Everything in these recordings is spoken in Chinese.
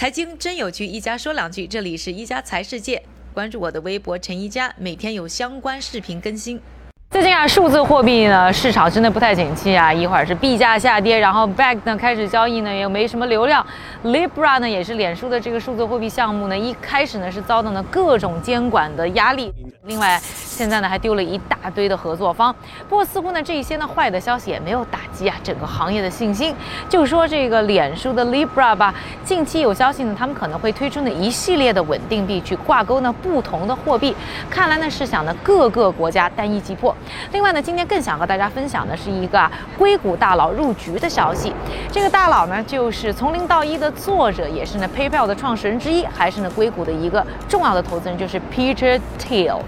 财经真有趣，一家说两句。这里是一家财世界，关注我的微博陈一家，每天有相关视频更新。最近啊，数字货币呢市场真的不太景气啊，一会儿是币价下跌，然后 Bag 呢开始交易呢又没什么流量，Libra 呢也是脸书的这个数字货币项目呢，一开始呢是遭到了各种监管的压力。另外，现在呢还丢了一大堆的合作方。不过似乎呢这一些呢坏的消息也没有打击啊整个行业的信心。就说这个脸书的 Libra 吧，近期有消息呢，他们可能会推出呢一系列的稳定币去挂钩呢不同的货币。看来呢是想呢各个国家单一击破。另外呢，今天更想和大家分享的是一个啊硅谷大佬入局的消息。这个大佬呢就是从零到一的作者，也是呢 PayPal 的创始人之一，还是呢硅谷的一个重要的投资人，就是 Peter Thiel。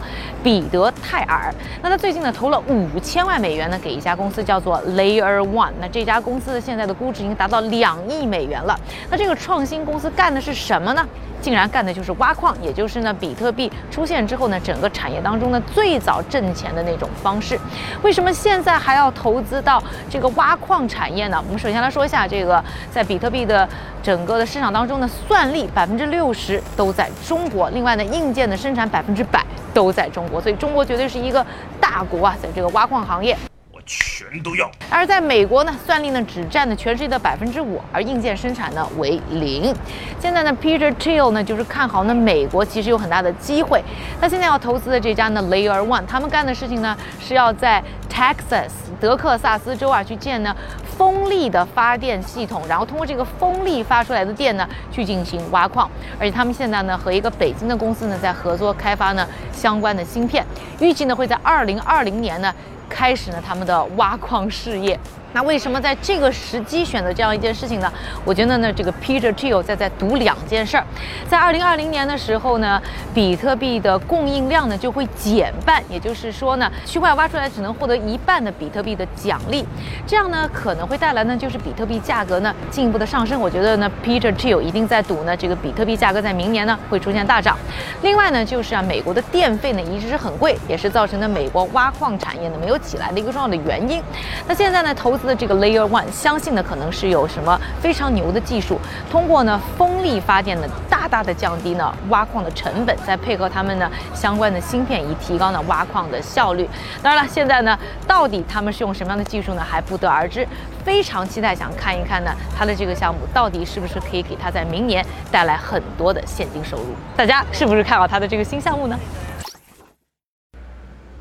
彼得·和泰尔，那他最近呢投了五千万美元呢给一家公司叫做 Layer One，那这家公司的现在的估值已经达到两亿美元了。那这个创新公司干的是什么呢？竟然干的就是挖矿，也就是呢比特币出现之后呢整个产业当中呢最早挣钱的那种方式。为什么现在还要投资到这个挖矿产业呢？我们首先来说一下这个在比特币的整个的市场当中呢，算力百分之六十都在中国，另外呢硬件的生产百分之百都在中国，所以中国绝对是一个大国啊，在这个挖矿行业。全都要。而在美国呢，算力呢只占了全世界的百分之五，而硬件生产呢为零。现在呢，Peter Thiel 呢就是看好呢美国其实有很大的机会。他现在要投资的这家呢 Layer One，他们干的事情呢是要在 Texas 德克萨斯州啊去建呢风力的发电系统，然后通过这个风力发出来的电呢去进行挖矿。而且他们现在呢和一个北京的公司呢在合作开发呢相关的芯片，预计呢会在二零二零年呢。开始呢，他们的挖矿事业。那为什么在这个时机选择这样一件事情呢？我觉得呢，这个 Peter Thiel 在在赌两件事儿。在二零二零年的时候呢，比特币的供应量呢就会减半，也就是说呢，区块挖出来只能获得一半的比特币的奖励。这样呢，可能会带来呢，就是比特币价格呢进一步的上升。我觉得呢，Peter Thiel 一定在赌呢，这个比特币价格在明年呢会出现大涨。另外呢，就是啊，美国的电费呢一直是很贵，也是造成的美国挖矿产业呢没有起来的一个重要的原因。那现在呢，投资。的这个 Layer One，相信呢可能是有什么非常牛的技术，通过呢风力发电呢大大的降低呢挖矿的成本，再配合他们呢相关的芯片，以提高呢挖矿的效率。当然了，现在呢到底他们是用什么样的技术呢还不得而知，非常期待想看一看呢他的这个项目到底是不是可以给他在明年带来很多的现金收入。大家是不是看好他的这个新项目呢？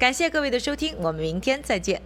感谢各位的收听，我们明天再见。